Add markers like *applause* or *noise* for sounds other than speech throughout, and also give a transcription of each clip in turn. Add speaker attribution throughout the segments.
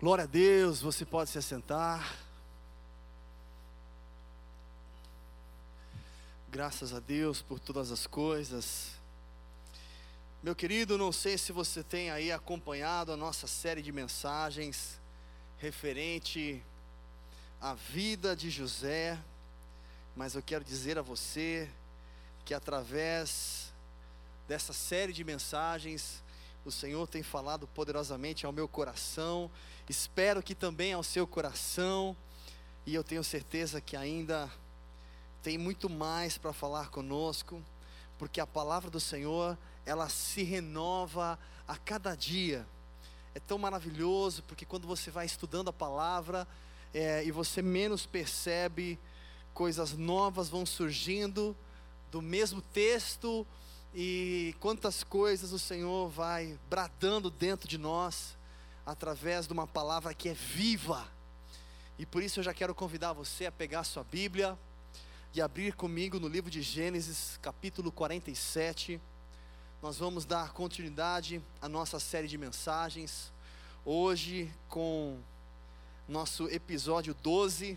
Speaker 1: Glória a Deus, você pode se assentar. Graças a Deus por todas as coisas. Meu querido, não sei se você tem aí acompanhado a nossa série de mensagens referente à vida de José, mas eu quero dizer a você que através dessa série de mensagens, o Senhor tem falado poderosamente ao meu coração, espero que também ao seu coração, e eu tenho certeza que ainda tem muito mais para falar conosco, porque a palavra do Senhor, ela se renova a cada dia. É tão maravilhoso, porque quando você vai estudando a palavra é, e você menos percebe, coisas novas vão surgindo do mesmo texto, e quantas coisas o Senhor vai bradando dentro de nós, através de uma palavra que é viva. E por isso eu já quero convidar você a pegar a sua Bíblia e abrir comigo no livro de Gênesis, capítulo 47. Nós vamos dar continuidade à nossa série de mensagens, hoje com nosso episódio 12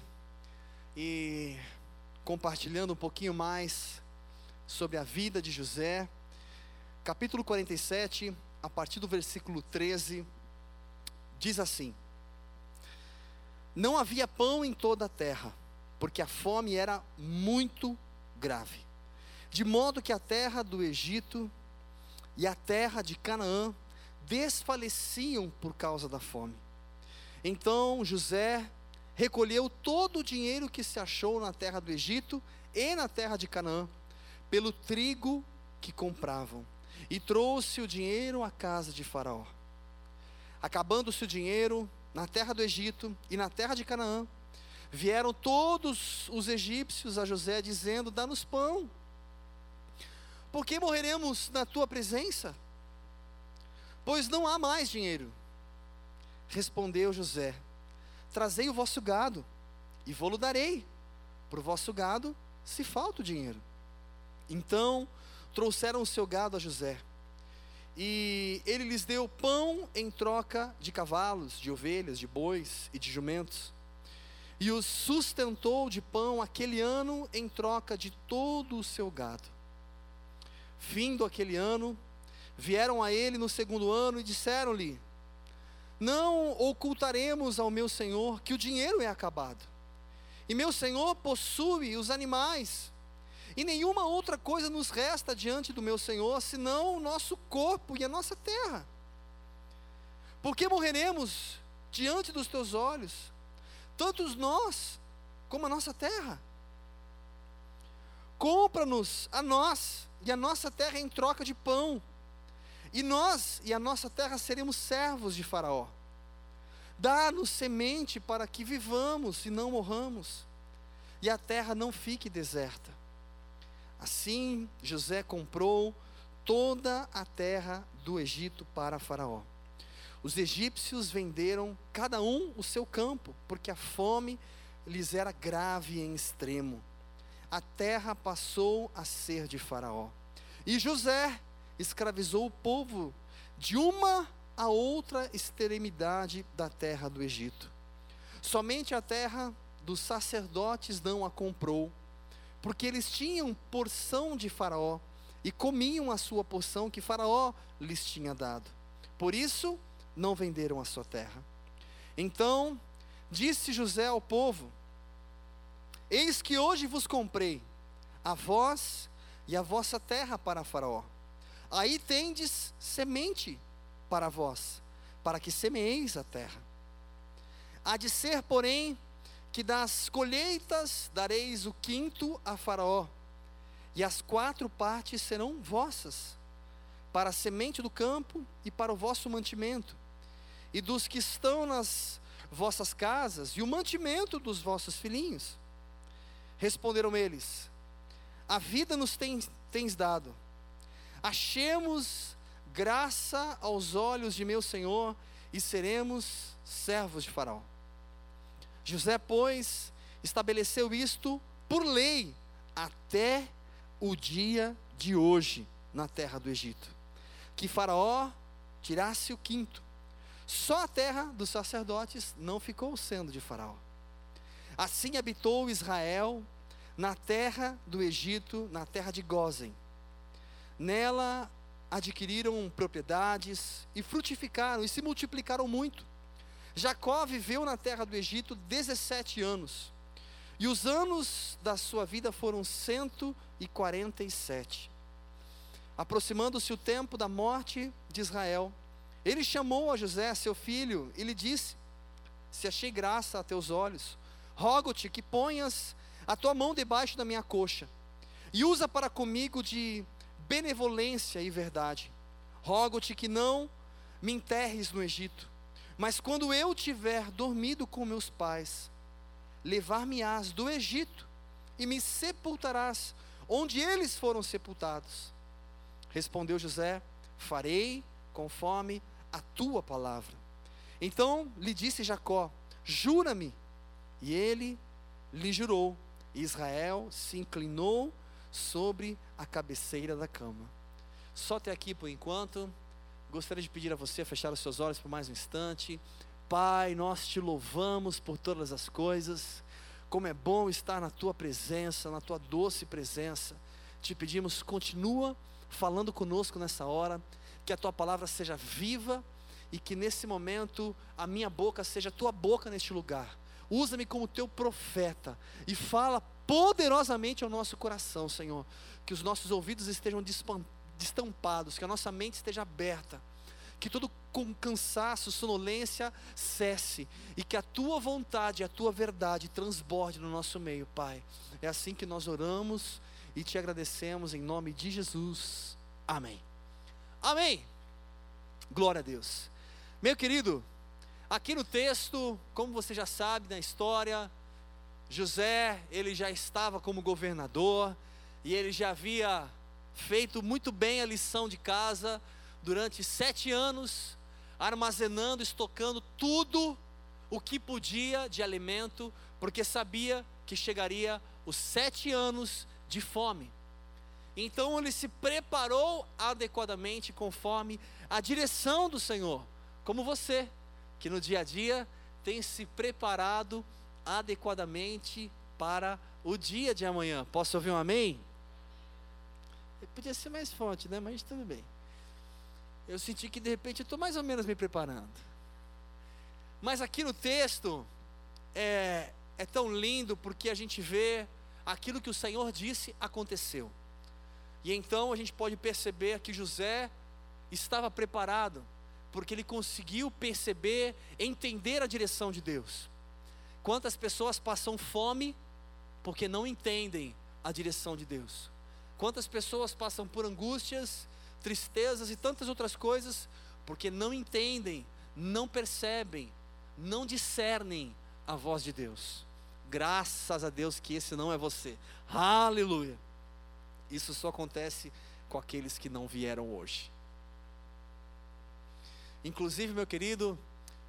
Speaker 1: e compartilhando um pouquinho mais sobre a vida de José. Capítulo 47, a partir do versículo 13, diz assim: Não havia pão em toda a terra, porque a fome era muito grave, de modo que a terra do Egito e a terra de Canaã desfaleciam por causa da fome. Então José recolheu todo o dinheiro que se achou na terra do Egito e na terra de Canaã pelo trigo que compravam, e trouxe o dinheiro à casa de Faraó. Acabando-se o dinheiro na terra do Egito e na terra de Canaã, vieram todos os egípcios a José, dizendo: Dá-nos pão, porque morreremos na tua presença? Pois não há mais dinheiro. Respondeu José: Trazei o vosso gado, e vou-lo darei. Por vosso gado, se falta o dinheiro. Então trouxeram o seu gado a José. E ele lhes deu pão em troca de cavalos, de ovelhas, de bois e de jumentos. E os sustentou de pão aquele ano em troca de todo o seu gado. Findo aquele ano, vieram a ele no segundo ano e disseram-lhe: Não ocultaremos ao meu senhor que o dinheiro é acabado. E meu senhor possui os animais e nenhuma outra coisa nos resta diante do meu Senhor, senão o nosso corpo e a nossa terra. Porque morreremos diante dos teus olhos, tanto nós como a nossa terra. Compra-nos a nós e a nossa terra em troca de pão, e nós e a nossa terra seremos servos de Faraó. Dá-nos semente para que vivamos e não morramos, e a terra não fique deserta. Assim, José comprou toda a terra do Egito para Faraó. Os egípcios venderam cada um o seu campo, porque a fome lhes era grave em extremo. A terra passou a ser de Faraó. E José escravizou o povo de uma a outra extremidade da terra do Egito. Somente a terra dos sacerdotes não a comprou porque eles tinham porção de Faraó e comiam a sua porção que Faraó lhes tinha dado. Por isso, não venderam a sua terra. Então, disse José ao povo: Eis que hoje vos comprei, a vós e a vossa terra para Faraó. Aí tendes semente para vós, para que semeeis a terra. Há de ser, porém, que das colheitas dareis o quinto a Faraó, e as quatro partes serão vossas, para a semente do campo e para o vosso mantimento, e dos que estão nas vossas casas, e o mantimento dos vossos filhinhos. Responderam eles: A vida nos tens, tens dado, achemos graça aos olhos de meu Senhor, e seremos servos de Faraó. José, pois, estabeleceu isto por lei até o dia de hoje na terra do Egito, que Faraó tirasse o quinto. Só a terra dos sacerdotes não ficou sendo de Faraó. Assim habitou Israel na terra do Egito, na terra de Gozen. Nela adquiriram propriedades e frutificaram e se multiplicaram muito. Jacó viveu na terra do Egito 17 anos. E os anos da sua vida foram 147. Aproximando-se o tempo da morte de Israel, ele chamou a José, seu filho, e lhe disse: Se achei graça a teus olhos, rogo-te que ponhas a tua mão debaixo da minha coxa e usa para comigo de benevolência e verdade. Rogo-te que não me enterres no Egito, mas quando eu tiver dormido com meus pais, levar-me-ás do Egito e me sepultarás onde eles foram sepultados. Respondeu José: Farei conforme a tua palavra. Então lhe disse Jacó: Jura-me. E ele lhe jurou. Israel se inclinou sobre a cabeceira da cama. Só até aqui por enquanto. Gostaria de pedir a você a fechar os seus olhos por mais um instante. Pai, nós te louvamos por todas as coisas. Como é bom estar na tua presença, na tua doce presença. Te pedimos, continua falando conosco nessa hora, que a tua palavra seja viva e que nesse momento a minha boca seja a tua boca neste lugar. Usa-me como teu profeta e fala poderosamente ao nosso coração, Senhor. Que os nossos ouvidos estejam destampados, que a nossa mente esteja aberta, que todo cansaço, sonolência cesse e que a tua vontade, a tua verdade transborde no nosso meio, Pai. É assim que nós oramos e te agradecemos em nome de Jesus. Amém. Amém. Glória a Deus. Meu querido, aqui no texto, como você já sabe na história, José, ele já estava como governador e ele já havia feito muito bem a lição de casa durante sete anos, armazenando, estocando tudo o que podia de alimento, porque sabia que chegaria os sete anos de fome. Então ele se preparou adequadamente conforme a direção do Senhor, como você, que no dia a dia tem se preparado adequadamente para o dia de amanhã. Posso ouvir um amém? Podia ser mais forte, né? Mas tudo bem. Eu senti que de repente eu estou mais ou menos me preparando. Mas aqui no texto é, é tão lindo porque a gente vê aquilo que o Senhor disse aconteceu. E então a gente pode perceber que José estava preparado, porque ele conseguiu perceber, entender a direção de Deus. Quantas pessoas passam fome porque não entendem a direção de Deus? Quantas pessoas passam por angústias, tristezas e tantas outras coisas porque não entendem, não percebem, não discernem a voz de Deus? Graças a Deus que esse não é você. Aleluia. Isso só acontece com aqueles que não vieram hoje. Inclusive, meu querido,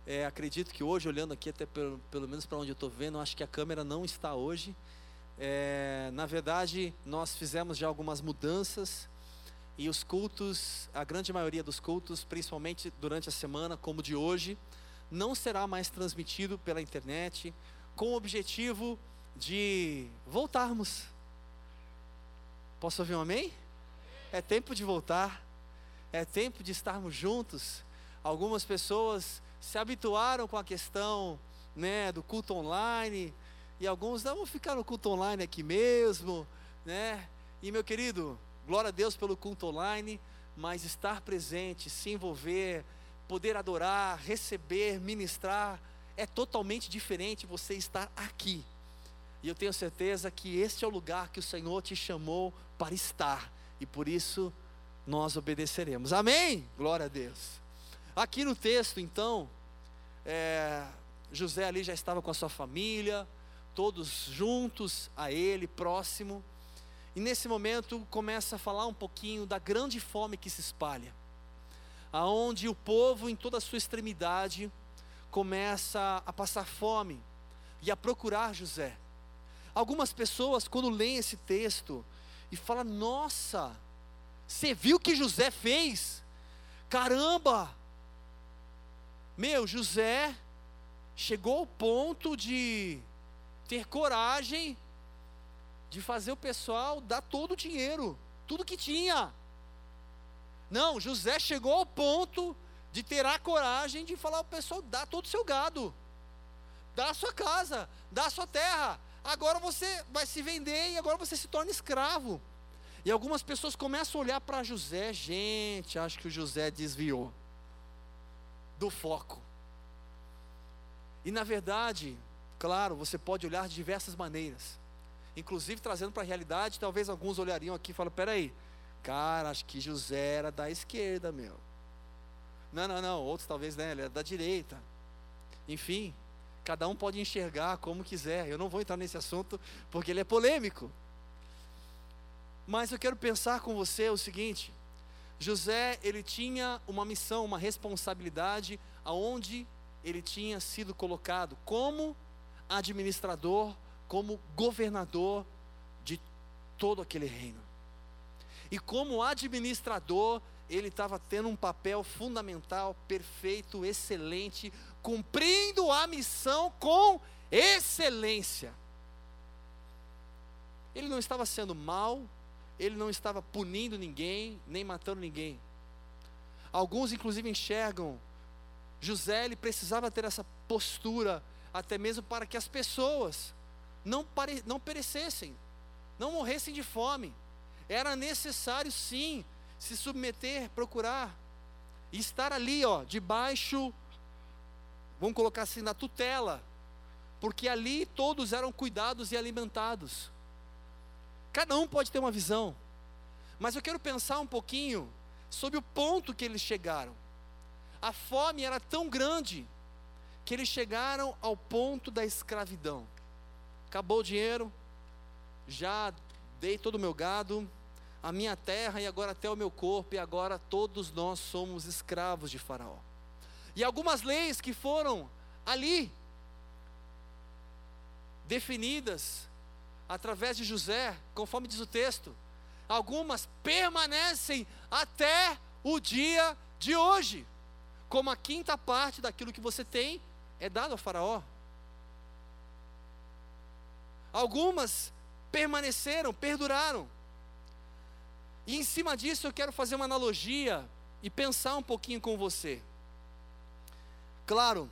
Speaker 1: é, acredito que hoje, olhando aqui, até pelo, pelo menos para onde eu estou vendo, acho que a câmera não está hoje. É, na verdade, nós fizemos já algumas mudanças e os cultos, a grande maioria dos cultos, principalmente durante a semana, como de hoje, não será mais transmitido pela internet, com o objetivo de voltarmos. Posso ouvir um amém? É tempo de voltar, é tempo de estarmos juntos. Algumas pessoas se habituaram com a questão né, do culto online, e alguns não vão ficar no culto online aqui mesmo, né? E meu querido, glória a Deus pelo culto online, mas estar presente, se envolver, poder adorar, receber, ministrar, é totalmente diferente você estar aqui. E eu tenho certeza que este é o lugar que o Senhor te chamou para estar, e por isso nós obedeceremos. Amém? Glória a Deus. Aqui no texto, então, é, José ali já estava com a sua família, todos juntos a ele, próximo. E nesse momento começa a falar um pouquinho da grande fome que se espalha, aonde o povo em toda a sua extremidade começa a passar fome e a procurar José. Algumas pessoas quando leem esse texto e falam: "Nossa, você viu o que José fez? Caramba, Meu, José chegou ao ponto de ter coragem de fazer o pessoal dar todo o dinheiro, tudo que tinha. Não, José chegou ao ponto de ter a coragem de falar ao pessoal: dá todo o seu gado, dá a sua casa, dá a sua terra. Agora você vai se vender e agora você se torna escravo. E algumas pessoas começam a olhar para José, gente, acho que o José desviou do foco. E na verdade, claro, você pode olhar de diversas maneiras. Inclusive trazendo para a realidade, talvez alguns olhariam aqui e falam: peraí, cara, acho que José era da esquerda, meu. Não, não, não, outros talvez, né, ele era da direita. Enfim, cada um pode enxergar como quiser. Eu não vou entrar nesse assunto porque ele é polêmico. Mas eu quero pensar com você o seguinte: José, ele tinha uma missão, uma responsabilidade aonde ele tinha sido colocado como administrador, como governador de todo aquele reino. E como administrador, ele estava tendo um papel fundamental, perfeito, excelente, cumprindo a missão com excelência. Ele não estava sendo mal, ele não estava punindo ninguém, nem matando ninguém. Alguns, inclusive, enxergam José, ele precisava ter essa postura, até mesmo para que as pessoas não, pare, não perecessem, não morressem de fome. Era necessário, sim, se submeter, procurar, e estar ali, ó, debaixo, vamos colocar assim, na tutela, porque ali todos eram cuidados e alimentados. Cada um pode ter uma visão. Mas eu quero pensar um pouquinho sobre o ponto que eles chegaram. A fome era tão grande que eles chegaram ao ponto da escravidão. Acabou o dinheiro, já dei todo o meu gado, a minha terra e agora até o meu corpo, e agora todos nós somos escravos de Faraó. E algumas leis que foram ali definidas através de José, conforme diz o texto, algumas permanecem até o dia de hoje, como a quinta parte daquilo que você tem é dado ao Faraó. Algumas permaneceram, perduraram. E em cima disso eu quero fazer uma analogia e pensar um pouquinho com você. Claro,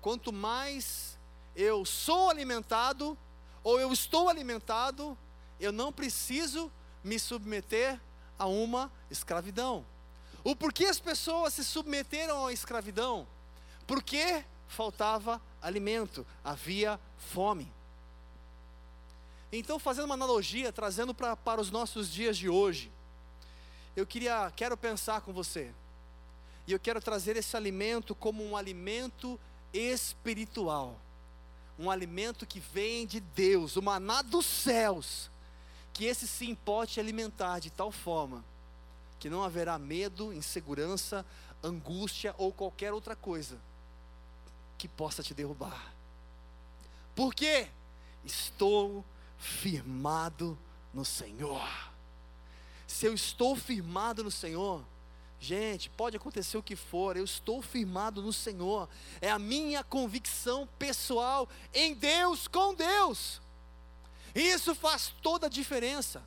Speaker 1: quanto mais eu sou alimentado, ou eu estou alimentado, eu não preciso me submeter a uma escravidão. O porquê as pessoas se submeteram à escravidão? Porque faltava alimento, havia fome. Então, fazendo uma analogia, trazendo pra, para os nossos dias de hoje, eu queria, quero pensar com você, e eu quero trazer esse alimento como um alimento espiritual um alimento que vem de Deus, o maná dos céus, que esse sim pode alimentar de tal forma que não haverá medo, insegurança, angústia ou qualquer outra coisa que possa te derrubar. Por quê? Estou firmado no Senhor. Se eu estou firmado no Senhor, Gente, pode acontecer o que for, eu estou firmado no Senhor, é a minha convicção pessoal em Deus, com Deus. Isso faz toda a diferença.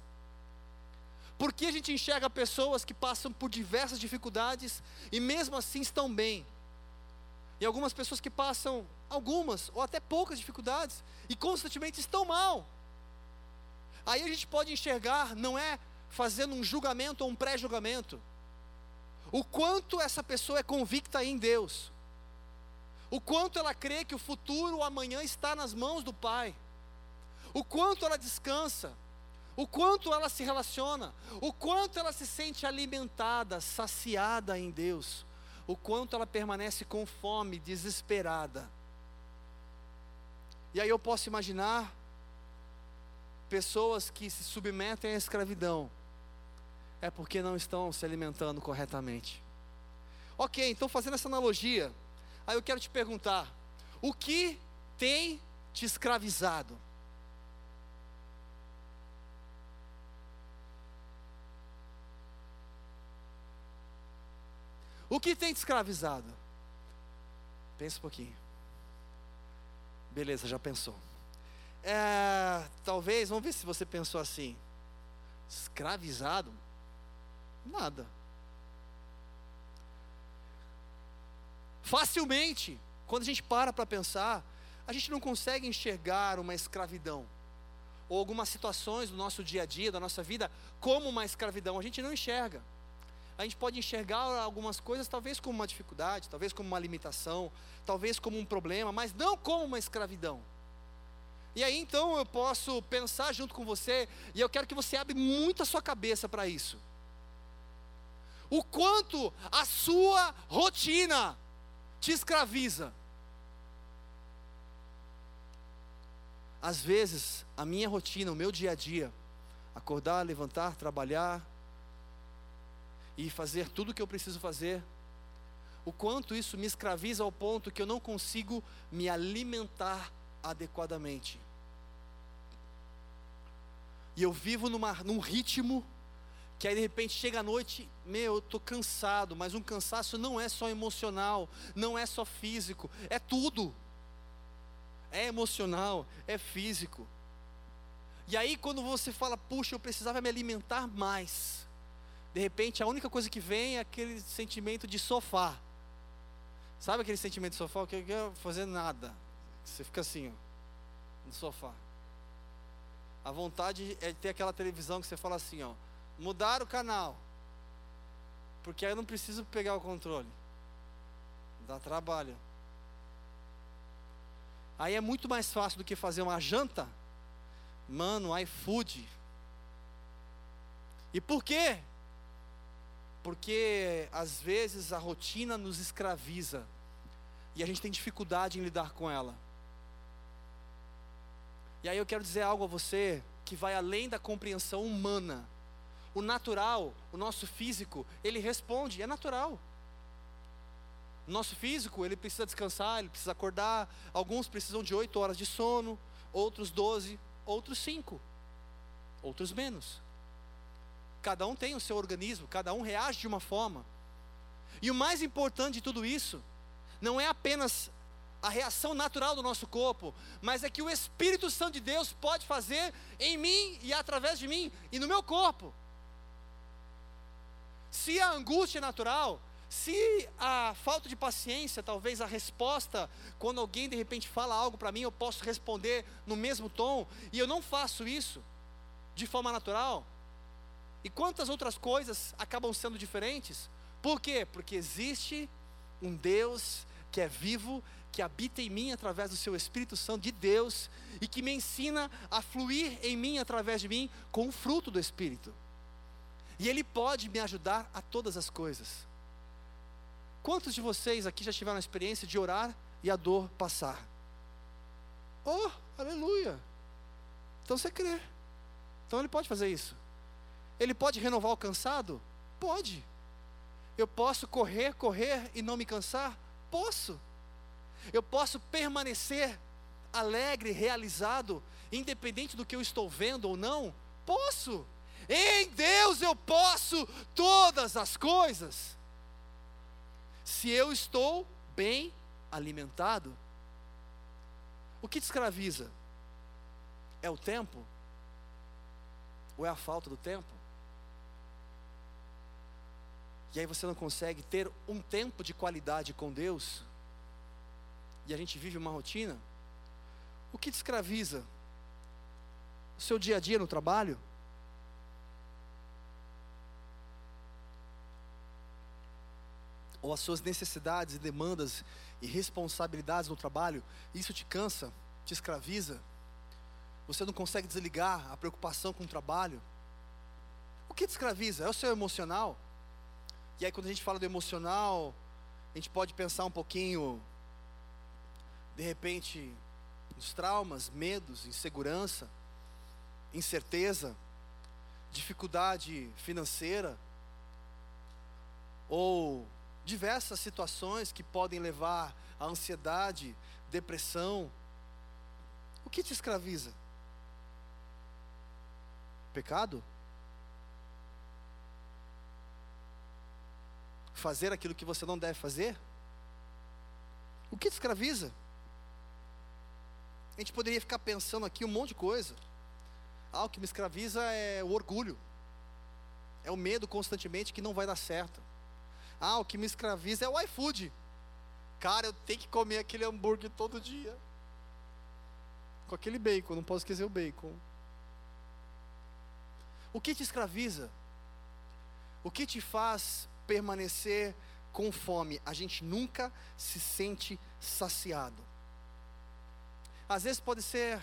Speaker 1: Porque a gente enxerga pessoas que passam por diversas dificuldades e mesmo assim estão bem. E algumas pessoas que passam algumas ou até poucas dificuldades e constantemente estão mal. Aí a gente pode enxergar, não é fazendo um julgamento ou um pré-julgamento. O quanto essa pessoa é convicta em Deus, o quanto ela crê que o futuro, o amanhã está nas mãos do Pai, o quanto ela descansa, o quanto ela se relaciona, o quanto ela se sente alimentada, saciada em Deus, o quanto ela permanece com fome, desesperada. E aí eu posso imaginar pessoas que se submetem à escravidão, é porque não estão se alimentando corretamente. Ok, então fazendo essa analogia, aí eu quero te perguntar: o que tem te escravizado? O que tem te escravizado? Pensa um pouquinho. Beleza, já pensou. É, talvez, vamos ver se você pensou assim. Escravizado? Nada. Facilmente, quando a gente para para pensar, a gente não consegue enxergar uma escravidão ou algumas situações do nosso dia a dia, da nossa vida, como uma escravidão. A gente não enxerga. A gente pode enxergar algumas coisas, talvez como uma dificuldade, talvez como uma limitação, talvez como um problema, mas não como uma escravidão. E aí então eu posso pensar junto com você, e eu quero que você abra muito a sua cabeça para isso. O quanto a sua rotina te escraviza. Às vezes, a minha rotina, o meu dia a dia, acordar, levantar, trabalhar e fazer tudo o que eu preciso fazer, o quanto isso me escraviza ao ponto que eu não consigo me alimentar adequadamente. E eu vivo numa, num ritmo que aí de repente chega a noite, meu, eu estou cansado, mas um cansaço não é só emocional, não é só físico, é tudo. É emocional, é físico. E aí quando você fala, puxa, eu precisava me alimentar mais. De repente a única coisa que vem é aquele sentimento de sofá. Sabe aquele sentimento de sofá? Que eu quero fazer nada. Você fica assim, ó, no sofá. A vontade é ter aquela televisão que você fala assim, ó, mudar o canal. Porque aí eu não preciso pegar o controle. Dá trabalho. Aí é muito mais fácil do que fazer uma janta. Mano, iFood. E por quê? Porque às vezes a rotina nos escraviza e a gente tem dificuldade em lidar com ela. E aí eu quero dizer algo a você que vai além da compreensão humana. O natural, o nosso físico, ele responde, é natural. O nosso físico, ele precisa descansar, ele precisa acordar. Alguns precisam de oito horas de sono, outros doze, outros cinco, outros menos. Cada um tem o seu organismo, cada um reage de uma forma. E o mais importante de tudo isso, não é apenas a reação natural do nosso corpo, mas é que o Espírito Santo de Deus pode fazer em mim e através de mim e no meu corpo. Se a angústia é natural, se a falta de paciência, talvez a resposta, quando alguém de repente fala algo para mim, eu posso responder no mesmo tom, e eu não faço isso de forma natural, e quantas outras coisas acabam sendo diferentes? Por quê? Porque existe um Deus que é vivo, que habita em mim através do seu Espírito Santo de Deus e que me ensina a fluir em mim através de mim com o fruto do Espírito. E Ele pode me ajudar a todas as coisas. Quantos de vocês aqui já tiveram a experiência de orar e a dor passar? Oh, aleluia! Então você crê. Então Ele pode fazer isso. Ele pode renovar o cansado? Pode. Eu posso correr, correr e não me cansar? Posso. Eu posso permanecer alegre, realizado, independente do que eu estou vendo ou não? Posso. Em Deus eu posso todas as coisas. Se eu estou bem alimentado. O que te escraviza? É o tempo? Ou é a falta do tempo? E aí você não consegue ter um tempo de qualidade com Deus? E a gente vive uma rotina? O que te escraviza? O seu dia a dia no trabalho? ou as suas necessidades e demandas e responsabilidades no trabalho, isso te cansa, te escraviza, você não consegue desligar a preocupação com o trabalho. O que te escraviza? É o seu emocional. E aí, quando a gente fala do emocional, a gente pode pensar um pouquinho, de repente, nos traumas, medos, insegurança, incerteza, dificuldade financeira, ou diversas situações que podem levar à ansiedade, depressão. O que te escraviza? Pecado? Fazer aquilo que você não deve fazer? O que te escraviza? A gente poderia ficar pensando aqui um monte de coisa. Ah, o que me escraviza é o orgulho. É o medo constantemente que não vai dar certo. Ah, o que me escraviza é o iFood. Cara, eu tenho que comer aquele hambúrguer todo dia. Com aquele bacon, não posso esquecer o bacon. O que te escraviza? O que te faz permanecer com fome? A gente nunca se sente saciado. Às vezes pode ser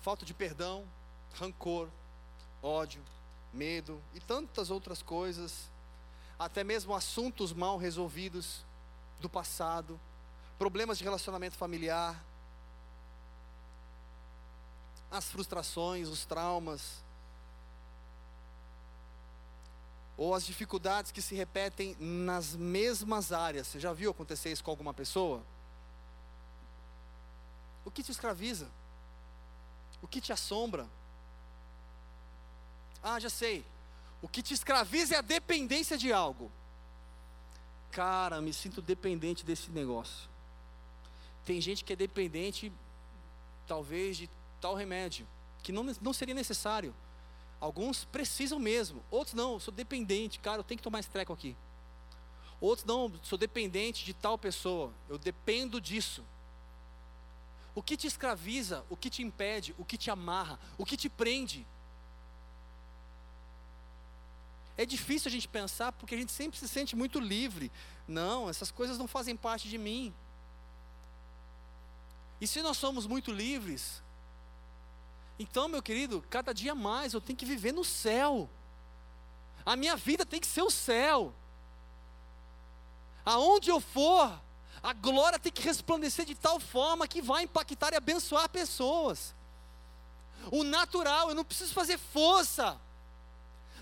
Speaker 1: falta de perdão, rancor, ódio, medo e tantas outras coisas, até mesmo assuntos mal resolvidos do passado, problemas de relacionamento familiar, as frustrações, os traumas, ou as dificuldades que se repetem nas mesmas áreas. Você já viu acontecer isso com alguma pessoa? O que te escraviza? O que te assombra? Ah, já sei. O que te escraviza é a dependência de algo. Cara, me sinto dependente desse negócio. Tem gente que é dependente, talvez, de tal remédio, que não, não seria necessário. Alguns precisam mesmo, outros não, sou dependente, cara, eu tenho que tomar esse treco aqui. Outros não, sou dependente de tal pessoa, eu dependo disso. O que te escraviza, o que te impede, o que te amarra, o que te prende, é difícil a gente pensar porque a gente sempre se sente muito livre. Não, essas coisas não fazem parte de mim. E se nós somos muito livres, então, meu querido, cada dia mais eu tenho que viver no céu. A minha vida tem que ser o céu. Aonde eu for, a glória tem que resplandecer de tal forma que vai impactar e abençoar pessoas. O natural, eu não preciso fazer força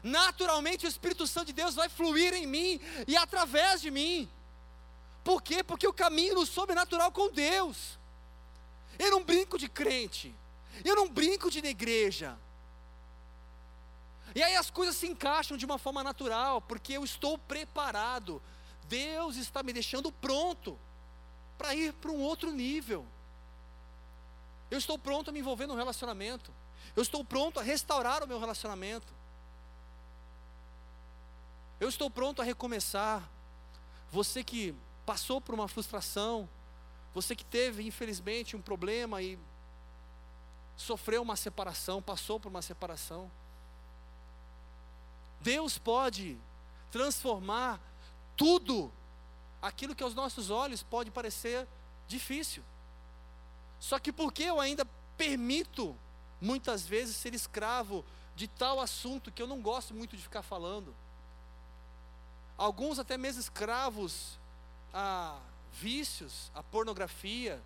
Speaker 1: naturalmente o Espírito Santo de Deus vai fluir em mim e através de mim. Por quê? Porque eu caminho no sobrenatural com Deus. Eu não brinco de crente. Eu não brinco de igreja. E aí as coisas se encaixam de uma forma natural, porque eu estou preparado. Deus está me deixando pronto para ir para um outro nível. Eu estou pronto a me envolver no relacionamento. Eu estou pronto a restaurar o meu relacionamento. Eu estou pronto a recomeçar. Você que passou por uma frustração, você que teve, infelizmente, um problema e sofreu uma separação, passou por uma separação. Deus pode transformar tudo aquilo que aos nossos olhos pode parecer difícil. Só que porque eu ainda permito muitas vezes ser escravo de tal assunto que eu não gosto muito de ficar falando alguns até mesmo escravos a vícios, a pornografia,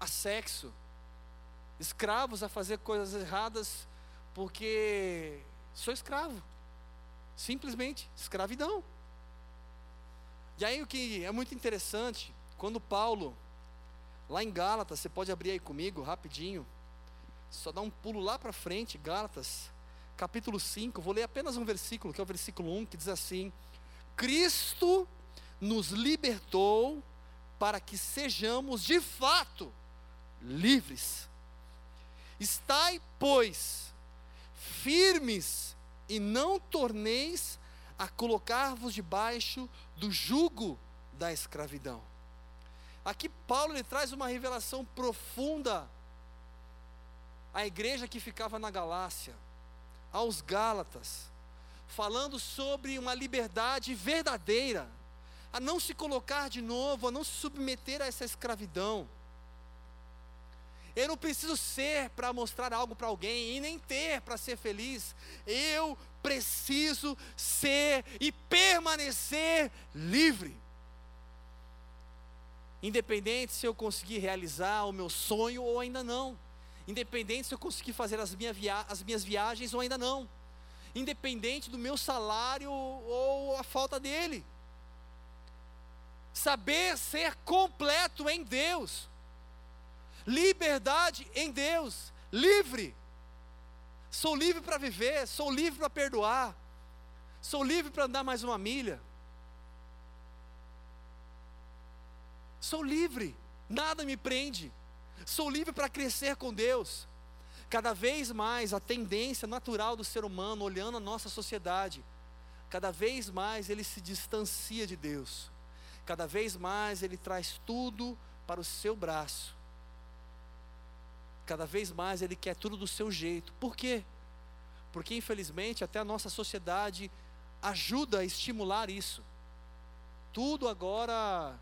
Speaker 1: a sexo, escravos a fazer coisas erradas porque sou escravo, simplesmente escravidão. E aí o que é muito interessante, quando Paulo, lá em Gálatas, você pode abrir aí comigo rapidinho, só dá um pulo lá para frente, Gálatas, capítulo 5, vou ler apenas um versículo, que é o versículo 1, que diz assim: Cristo nos libertou para que sejamos de fato livres. Estai, pois, firmes e não torneis a colocar-vos debaixo do jugo da escravidão. Aqui Paulo ele traz uma revelação profunda à igreja que ficava na Galácia, aos Gálatas falando sobre uma liberdade verdadeira, a não se colocar de novo, a não se submeter a essa escravidão. Eu não preciso ser para mostrar algo para alguém e nem ter para ser feliz. Eu preciso ser e permanecer livre. Independente se eu conseguir realizar o meu sonho ou ainda não. Independente se eu conseguir fazer as, minha via as minhas viagens ou ainda não independente do meu salário ou a falta dele. Saber ser completo em Deus, liberdade em Deus, livre. Sou livre para viver, sou livre para perdoar, sou livre para andar mais uma milha. Sou livre, nada me prende. Sou livre para crescer com Deus. Cada vez mais a tendência natural do ser humano, olhando a nossa sociedade, cada vez mais ele se distancia de Deus. Cada vez mais ele traz tudo para o seu braço. Cada vez mais ele quer tudo do seu jeito. Por quê? Porque infelizmente até a nossa sociedade ajuda a estimular isso. Tudo agora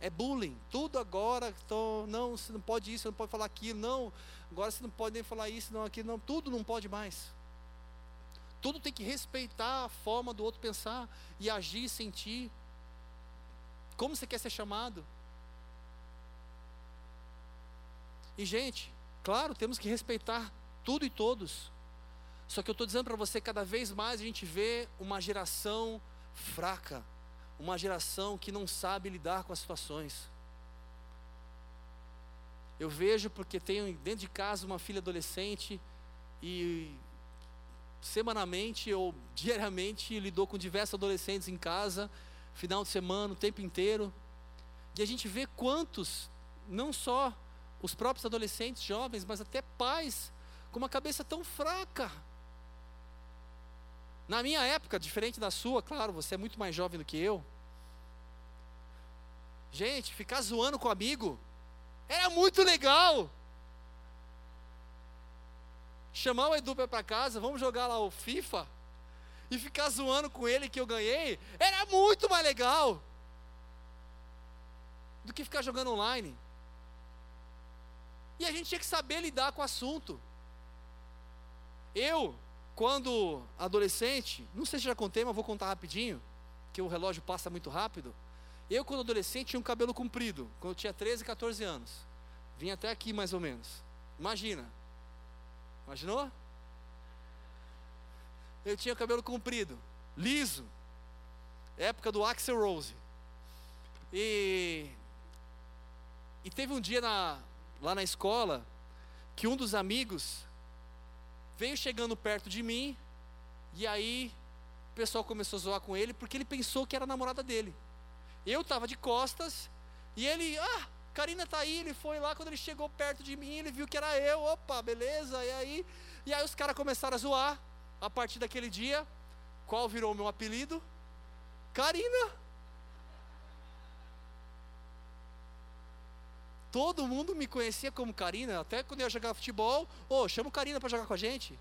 Speaker 1: é bullying. Tudo agora, não, você não pode isso, você não pode falar aquilo, não. Agora você não pode nem falar isso, não, aquilo, não. Tudo não pode mais. Tudo tem que respeitar a forma do outro pensar e agir, sentir. Como você quer ser chamado? E, gente, claro, temos que respeitar tudo e todos. Só que eu estou dizendo para você, cada vez mais a gente vê uma geração fraca uma geração que não sabe lidar com as situações. Eu vejo porque tenho dentro de casa uma filha adolescente e semanalmente ou *laughs* diariamente lidou com diversos adolescentes em casa, final de semana, o tempo inteiro. E a gente vê quantos, não só os próprios adolescentes jovens, mas até pais com uma cabeça tão fraca na minha época, diferente da sua, claro, você é muito mais jovem do que eu. Gente, ficar zoando com amigo era muito legal. Chamar o Edu para casa, vamos jogar lá o FIFA e ficar zoando com ele que eu ganhei, era muito mais legal do que ficar jogando online. E a gente tinha que saber lidar com o assunto. Eu, quando adolescente, não sei se já contei, mas vou contar rapidinho, que o relógio passa muito rápido. Eu, quando adolescente, tinha um cabelo comprido, quando eu tinha 13, 14 anos. Vinha até aqui mais ou menos. Imagina. Imaginou? Eu tinha cabelo comprido, liso. Época do Axel Rose. E, e teve um dia na, lá na escola que um dos amigos veio chegando perto de mim, e aí o pessoal começou a zoar com ele, porque ele pensou que era a namorada dele. Eu estava de costas, e ele, ah, Karina tá aí, ele foi lá, quando ele chegou perto de mim, ele viu que era eu, opa, beleza, e aí, e aí os caras começaram a zoar, a partir daquele dia, qual virou o meu apelido? Karina. Todo mundo me conhecia como Karina, até quando eu jogava futebol, ô, oh, chama o Karina para jogar com a gente.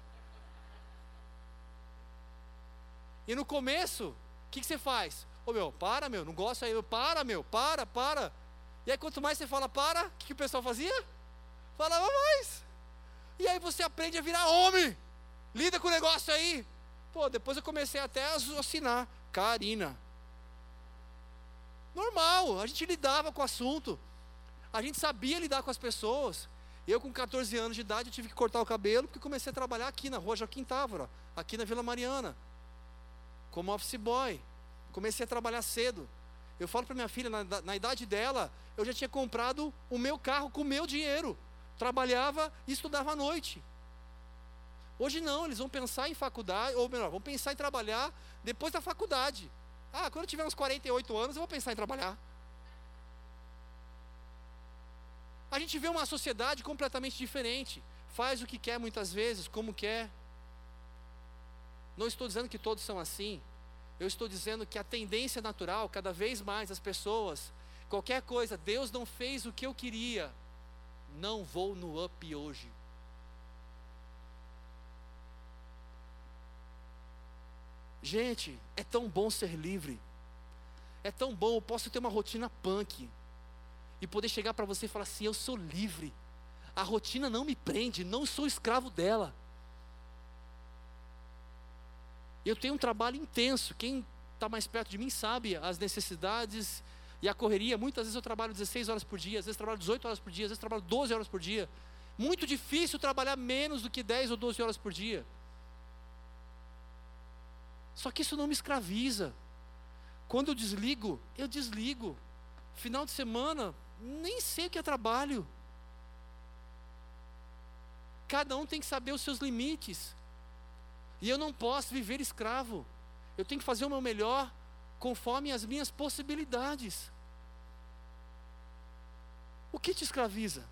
Speaker 1: E no começo, o que, que, você faz? Ô oh, meu, para meu, não gosta aí, para meu, para, para. E aí quanto mais você fala para, o que, que o pessoal fazia? Falava mais. E aí você aprende a virar homem. Lida com o negócio aí. Pô, depois eu comecei até a assinar. Karina. Normal, a gente lidava com o assunto. A gente sabia lidar com as pessoas. Eu, com 14 anos de idade, tive que cortar o cabelo porque comecei a trabalhar aqui na rua Joaquim Távora, aqui na Vila Mariana, como office boy. Comecei a trabalhar cedo. Eu falo para minha filha, na, na, idade dela, eu já tinha comprado o meu carro com o meu dinheiro. Trabalhava e estudava à noite. Hoje não, eles vão pensar em faculdade, ou melhor, vão pensar em trabalhar depois da faculdade. Ah, quando eu tiver uns 48 anos, eu vou pensar em trabalhar. A gente vê uma sociedade completamente diferente. Faz o que quer muitas vezes, como quer. Não estou dizendo que todos são assim. Eu estou dizendo que a tendência natural, cada vez mais as pessoas, qualquer coisa, Deus não fez o que eu queria. Não vou no up hoje. Gente, é tão bom ser livre. É tão bom, eu posso ter uma rotina punk e poder chegar para você e falar assim: eu sou livre, a rotina não me prende, não sou escravo dela. Eu tenho um trabalho intenso, quem está mais perto de mim sabe as necessidades e a correria. Muitas vezes eu trabalho 16 horas por dia, às vezes trabalho 18 horas por dia, às vezes trabalho 12 horas por dia. Muito difícil trabalhar menos do que 10 ou 12 horas por dia. Só que isso não me escraviza. Quando eu desligo, eu desligo. Final de semana, nem sei o que é trabalho. Cada um tem que saber os seus limites. E eu não posso viver escravo. Eu tenho que fazer o meu melhor conforme as minhas possibilidades. O que te escraviza?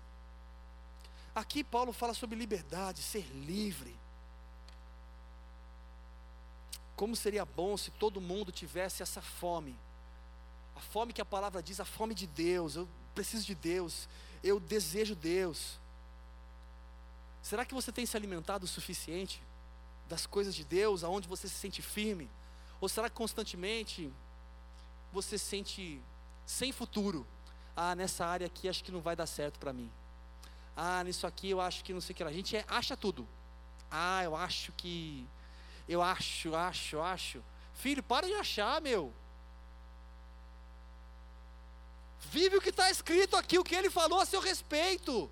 Speaker 1: Aqui Paulo fala sobre liberdade, ser livre. Como seria bom se todo mundo tivesse essa fome. A fome que a palavra diz, a fome de Deus. Eu preciso de Deus. Eu desejo Deus. Será que você tem se alimentado o suficiente das coisas de Deus, aonde você se sente firme? Ou será que constantemente você se sente sem futuro? Ah, nessa área aqui acho que não vai dar certo para mim. Ah, nisso aqui eu acho que não sei o que. A gente é, acha tudo. Ah, eu acho que. Eu acho, acho, acho. Filho, para de achar, meu. Vive o que está escrito aqui, o que ele falou a seu respeito.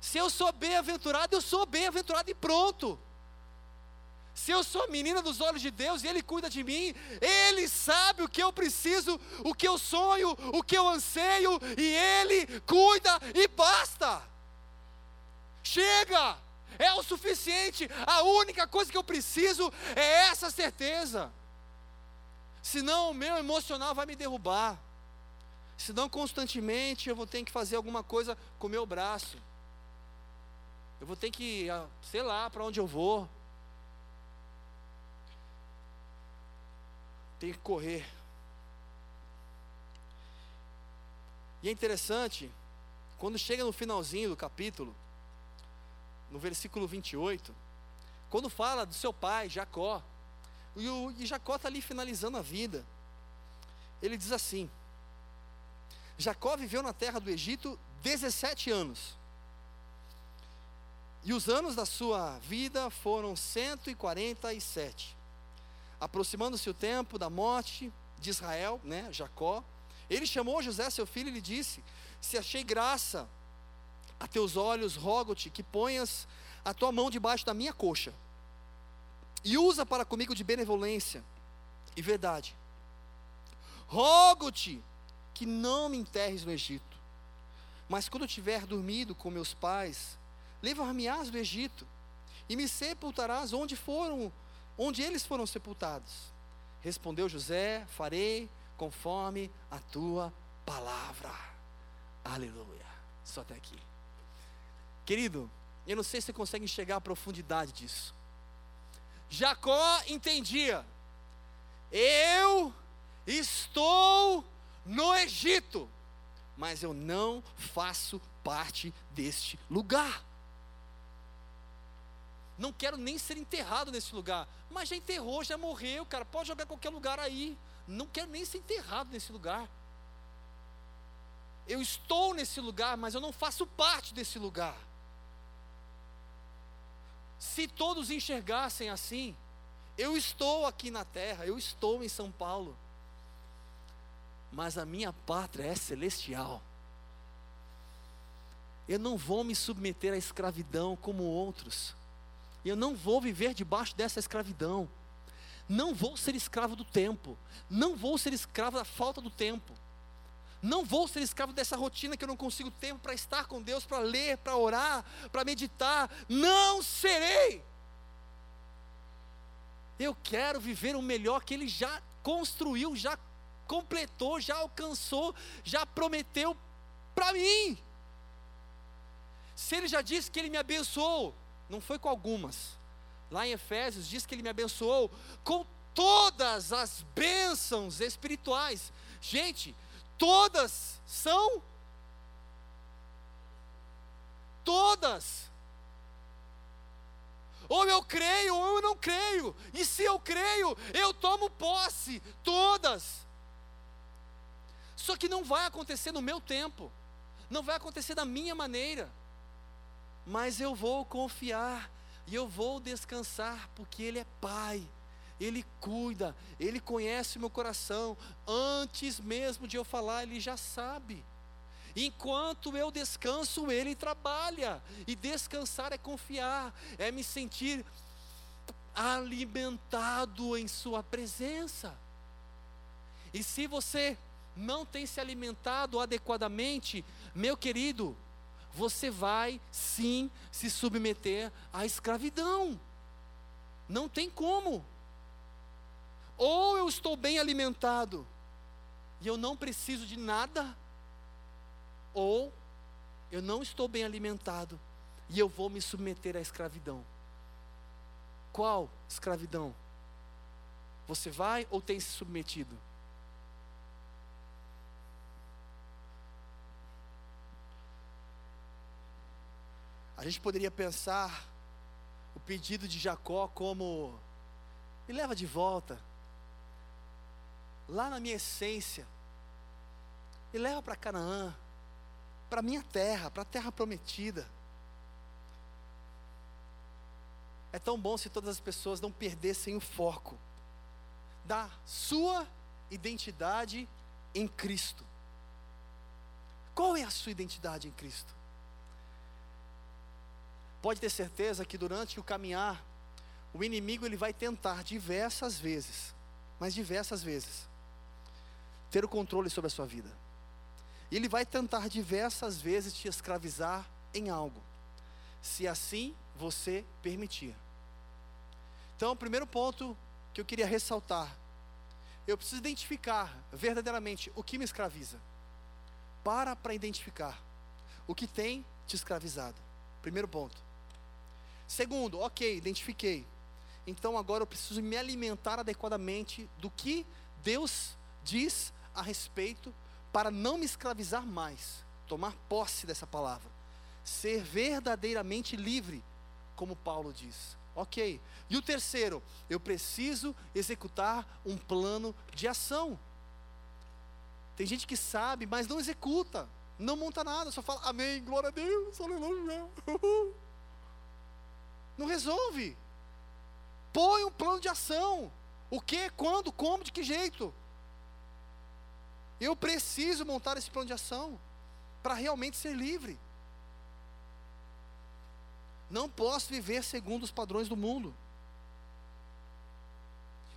Speaker 1: Se eu sou bem-aventurado, eu sou bem-aventurado e pronto. Se eu sou menina dos olhos de Deus e Ele cuida de mim, Ele sabe o que eu preciso, o que eu sonho, o que eu anseio, e Ele cuida e basta. Chega, é o suficiente, a única coisa que eu preciso é essa certeza. Senão o meu emocional vai me derrubar. Senão constantemente eu vou ter que fazer alguma coisa com o meu braço. Eu vou ter que, ah, sei lá, para onde eu vou. Tem que correr. E é interessante, quando chega no finalzinho do capítulo, no versículo 28, quando fala do seu pai, Jacó, e, e Jacó está ali finalizando a vida, ele diz assim: Jacó viveu na terra do Egito 17 anos. E os anos da sua vida foram 147. Aproximando-se o tempo da morte de Israel, né, Jacó, ele chamou José, seu filho, e lhe disse: Se achei graça a teus olhos, rogo-te que ponhas a tua mão debaixo da minha coxa e usa para comigo de benevolência e verdade. Rogo-te que não me enterres no Egito, mas quando eu tiver dormido com meus pais, levar-me-ás do Egito e me sepultarás onde foram, onde eles foram sepultados. Respondeu José: Farei conforme a tua palavra. Aleluia. Só até aqui. Querido, eu não sei se você consegue enxergar a profundidade disso. Jacó entendia: eu estou no Egito, mas eu não faço parte deste lugar. Não quero nem ser enterrado nesse lugar. Mas já enterrou, já morreu, cara. Pode jogar qualquer lugar aí. Não quero nem ser enterrado nesse lugar. Eu estou nesse lugar, mas eu não faço parte desse lugar. Se todos enxergassem assim, eu estou aqui na terra, eu estou em São Paulo, mas a minha pátria é celestial. Eu não vou me submeter à escravidão como outros. Eu não vou viver debaixo dessa escravidão. Não vou ser escravo do tempo. Não vou ser escravo da falta do tempo. Não vou ser escravo dessa rotina que eu não consigo tempo para estar com Deus, para ler, para orar, para meditar. Não serei. Eu quero viver o melhor que Ele já construiu, já completou, já alcançou, já prometeu para mim. Se Ele já disse que Ele me abençoou, não foi com algumas. Lá em Efésios diz que ele me abençoou com todas as bênçãos espirituais. Gente, todas são todas. Ou eu creio ou eu não creio. E se eu creio, eu tomo posse, todas. Só que não vai acontecer no meu tempo. Não vai acontecer da minha maneira mas eu vou confiar e eu vou descansar, porque Ele é Pai, Ele cuida, Ele conhece o meu coração, antes mesmo de eu falar, Ele já sabe. Enquanto eu descanso, Ele trabalha, e descansar é confiar, é me sentir alimentado em Sua presença. E se você não tem se alimentado adequadamente, meu querido, você vai sim se submeter à escravidão. Não tem como. Ou eu estou bem alimentado e eu não preciso de nada, ou eu não estou bem alimentado e eu vou me submeter à escravidão. Qual escravidão? Você vai ou tem se submetido? A gente poderia pensar o pedido de Jacó como: me leva de volta, lá na minha essência, me leva para Canaã, para minha terra, para a terra prometida. É tão bom se todas as pessoas não perdessem o foco da sua identidade em Cristo. Qual é a sua identidade em Cristo? Pode ter certeza que durante o caminhar, o inimigo ele vai tentar diversas vezes, mas diversas vezes, ter o controle sobre a sua vida. E ele vai tentar diversas vezes te escravizar em algo, se assim você permitir. Então, o primeiro ponto que eu queria ressaltar, eu preciso identificar verdadeiramente o que me escraviza. Para para identificar o que tem te escravizado. Primeiro ponto. Segundo, ok, identifiquei. Então agora eu preciso me alimentar adequadamente do que Deus diz a respeito para não me escravizar mais. Tomar posse dessa palavra. Ser verdadeiramente livre, como Paulo diz. Ok. E o terceiro, eu preciso executar um plano de ação. Tem gente que sabe, mas não executa, não monta nada, só fala amém, glória a Deus, aleluia. *laughs* Não resolve. Põe um plano de ação. O que, quando, como, de que jeito? Eu preciso montar esse plano de ação para realmente ser livre. Não posso viver segundo os padrões do mundo.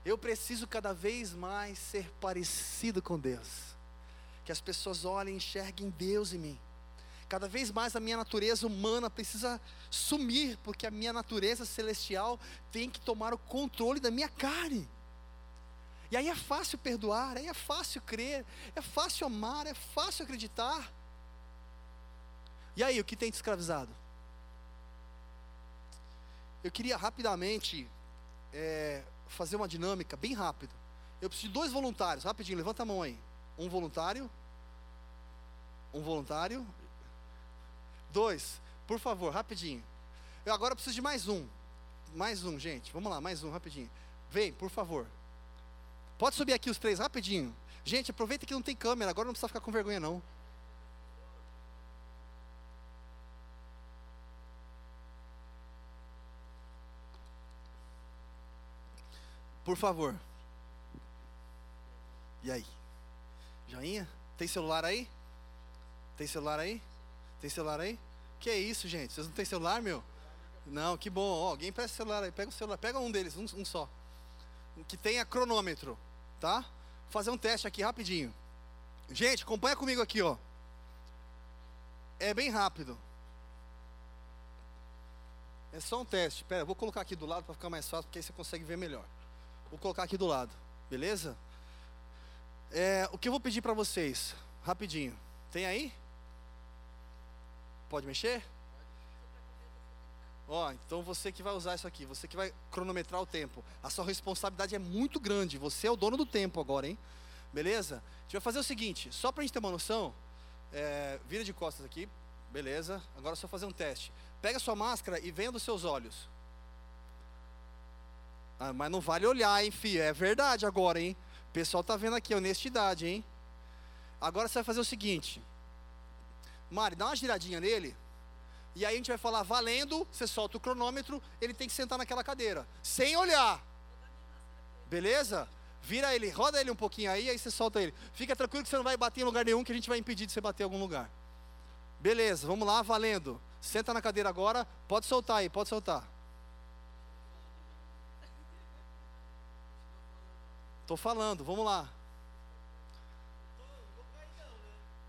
Speaker 1: Eu preciso cada vez mais ser parecido com Deus. Que as pessoas olhem e enxerguem Deus em mim. Cada vez mais a minha natureza humana precisa sumir, porque a minha natureza celestial tem que tomar o controle da minha carne. E aí é fácil perdoar, aí é fácil crer, é fácil amar, é fácil acreditar. E aí, o que tem te escravizado? Eu queria rapidamente é, fazer uma dinâmica bem rápido. Eu preciso de dois voluntários, rapidinho, levanta a mão aí. Um voluntário. Um voluntário. Dois, por favor, rapidinho. Eu agora preciso de mais um. Mais um, gente. Vamos lá, mais um, rapidinho. Vem, por favor. Pode subir aqui os três rapidinho. Gente, aproveita que não tem câmera, agora não precisa ficar com vergonha não. Por favor. E aí? Joinha? Tem celular aí? Tem celular aí? Tem celular aí? Que isso, gente? Vocês não têm celular, meu? Não, que bom. Ó, alguém presta celular aí. Pega o celular. Pega um deles, um, um só. Que tenha cronômetro, tá? Vou fazer um teste aqui rapidinho. Gente, acompanha comigo aqui, ó. É bem rápido. É só um teste. Pera, vou colocar aqui do lado para ficar mais fácil, porque aí você consegue ver melhor. Vou colocar aqui do lado, beleza? É, o que eu vou pedir para vocês, rapidinho. Tem aí? Pode mexer? Ó, então você que vai usar isso aqui, você que vai cronometrar o tempo. A sua responsabilidade é muito grande. Você é o dono do tempo agora, hein? Beleza? A gente vai fazer o seguinte, só para a gente ter uma noção, é, vira de costas aqui, beleza? Agora é só fazer um teste. Pega a sua máscara e venha dos seus olhos. Ah, mas não vale olhar, hein, filho? É verdade agora, hein? O pessoal tá vendo aqui, honestidade, hein? Agora você vai fazer o seguinte. Mari, dá uma giradinha nele. E aí a gente vai falar valendo, você solta o cronômetro, ele tem que sentar naquela cadeira, sem olhar. Beleza? Vira ele, roda ele um pouquinho aí, aí você solta ele. Fica tranquilo que você não vai bater em lugar nenhum, que a gente vai impedir de você bater em algum lugar. Beleza, vamos lá, valendo. Senta na cadeira agora, pode soltar aí, pode soltar. Tô falando, vamos lá.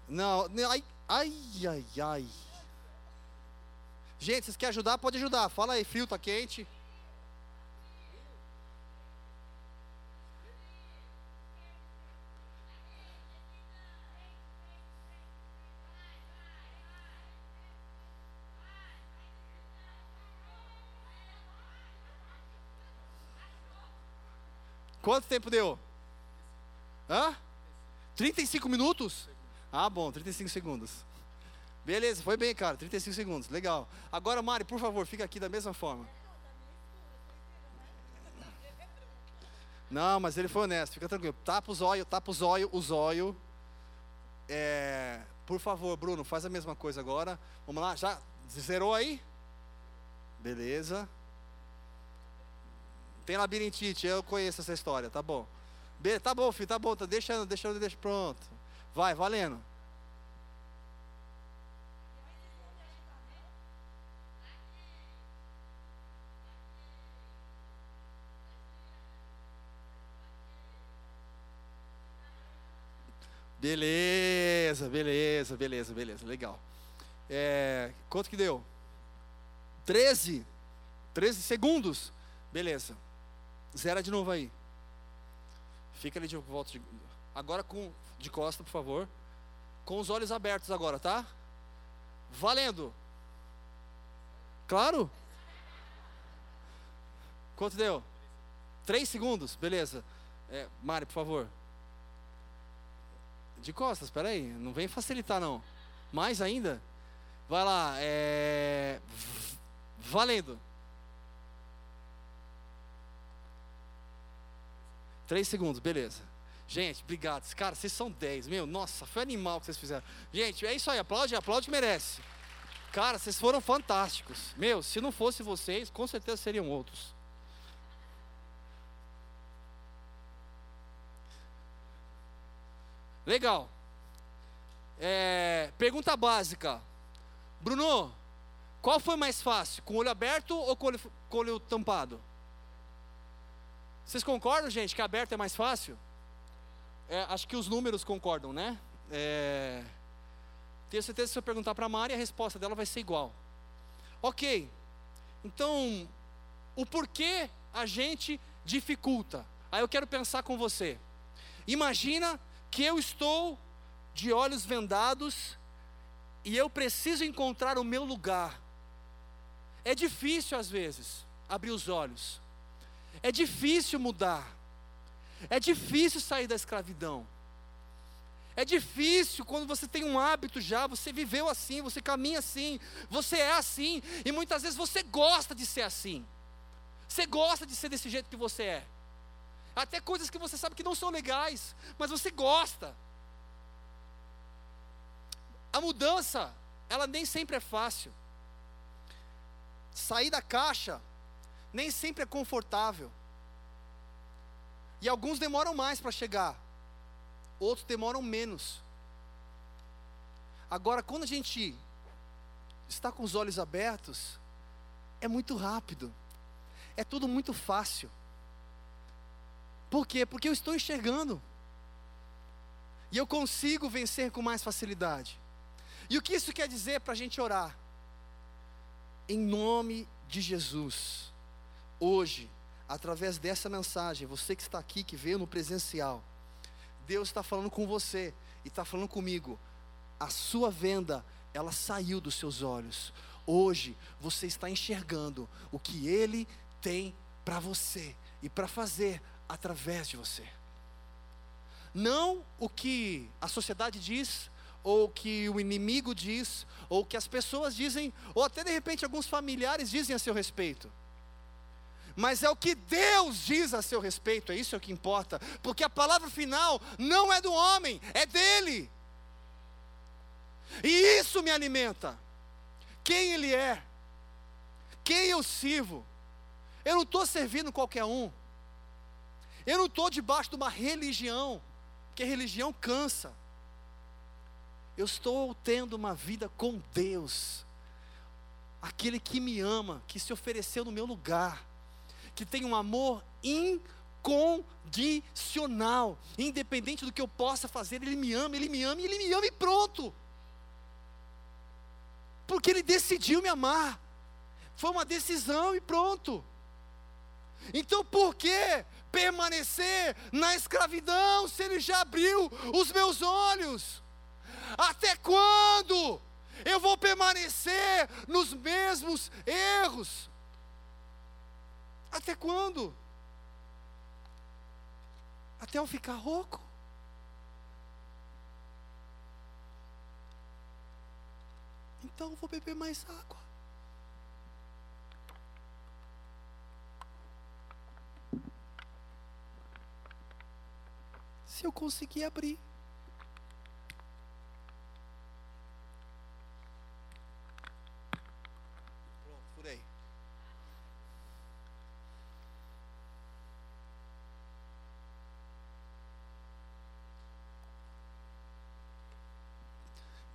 Speaker 1: Não, ai, Ai, ai, ai. Gente, vocês querem ajudar? Pode ajudar. Fala aí, frio, tá quente. Quanto tempo deu? Hã? 35 minutos? Ah, bom, 35 segundos. Beleza, foi bem, cara. 35 segundos, legal. Agora, Mari, por favor, fica aqui da mesma forma. Não, mas ele foi honesto, fica tranquilo. Tapa o zóio, tapa o zóio, o zóio. É, por favor, Bruno, faz a mesma coisa agora. Vamos lá, já zerou aí? Beleza. Tem labirintite, eu conheço essa história, tá bom. Be tá bom, filho, tá bom, tá deixando, deixando, deixa pronto. Vai, valendo. Beleza, beleza, beleza, beleza, legal. É, quanto que deu? 13? 13 segundos? Beleza. Zera de novo aí. Fica ali de volta. De, agora com de costa, por favor. Com os olhos abertos agora, tá? Valendo. Claro? Quanto deu? Três segundos, beleza. É, Mari, por favor. De costas, espera aí, não vem facilitar não. Mais ainda? Vai lá, é... Valendo. Três segundos, beleza. Gente, obrigado. Cara, vocês são dez, meu. Nossa, foi animal que vocês fizeram. Gente, é isso aí. Aplaude, aplaude que merece. Cara, vocês foram fantásticos. Meu, se não fosse vocês, com certeza seriam outros. Legal. É, pergunta básica. Bruno, qual foi mais fácil? Com o olho aberto ou com o olho, com o olho tampado? Vocês concordam, gente, que aberto é mais fácil? É, acho que os números concordam, né? É, tenho certeza que se eu perguntar para a Mari, a resposta dela vai ser igual. Ok. Então, o porquê a gente dificulta? Aí eu quero pensar com você. Imagina que eu estou de olhos vendados e eu preciso encontrar o meu lugar. É difícil às vezes abrir os olhos. É difícil mudar. É difícil sair da escravidão. É difícil quando você tem um hábito já, você viveu assim, você caminha assim, você é assim, e muitas vezes você gosta de ser assim. Você gosta de ser desse jeito que você é até coisas que você sabe que não são legais, mas você gosta. A mudança, ela nem sempre é fácil. Sair da caixa nem sempre é confortável. E alguns demoram mais para chegar, outros demoram menos. Agora, quando a gente está com os olhos abertos, é muito rápido, é tudo muito fácil. Por quê? Porque eu estou enxergando. E eu consigo vencer com mais facilidade. E o que isso quer dizer para a gente orar? Em nome de Jesus, hoje, através dessa mensagem, você que está aqui, que veio no presencial, Deus está falando com você e está falando comigo. A sua venda, ela saiu dos seus olhos. Hoje, você está enxergando o que Ele tem para você e para fazer através de você. Não o que a sociedade diz, ou o que o inimigo diz, ou o que as pessoas dizem, ou até de repente alguns familiares dizem a seu respeito. Mas é o que Deus diz a seu respeito, é isso o que importa, porque a palavra final não é do homem, é dele. E isso me alimenta. Quem ele é, quem eu sirvo. Eu não estou servindo qualquer um. Eu não estou debaixo de uma religião, porque religião cansa. Eu estou tendo uma vida com Deus, aquele que me ama, que se ofereceu no meu lugar, que tem um amor incondicional, independente do que eu possa fazer, Ele me ama, Ele me ama, Ele me ama e pronto. Porque Ele decidiu me amar, foi uma decisão e pronto. Então por que permanecer na escravidão se Ele já abriu os meus olhos? Até quando eu vou permanecer nos mesmos erros? Até quando? até eu ficar rouco. Então eu vou beber mais água. Se eu conseguir abrir. Pronto, furei.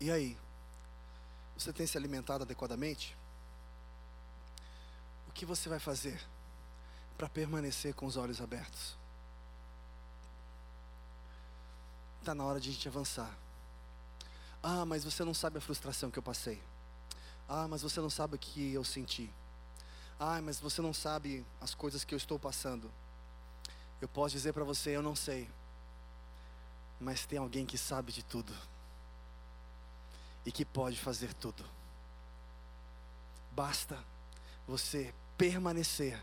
Speaker 1: E aí? Você tem se alimentado adequadamente? O que você vai fazer para permanecer com os olhos abertos? Está na hora de a gente avançar. Ah, mas você não sabe a frustração que eu passei. Ah, mas você não sabe o que eu senti. Ah, mas você não sabe as coisas que eu estou passando. Eu posso dizer para você, eu não sei. Mas tem alguém que sabe de tudo e que pode fazer tudo. Basta você permanecer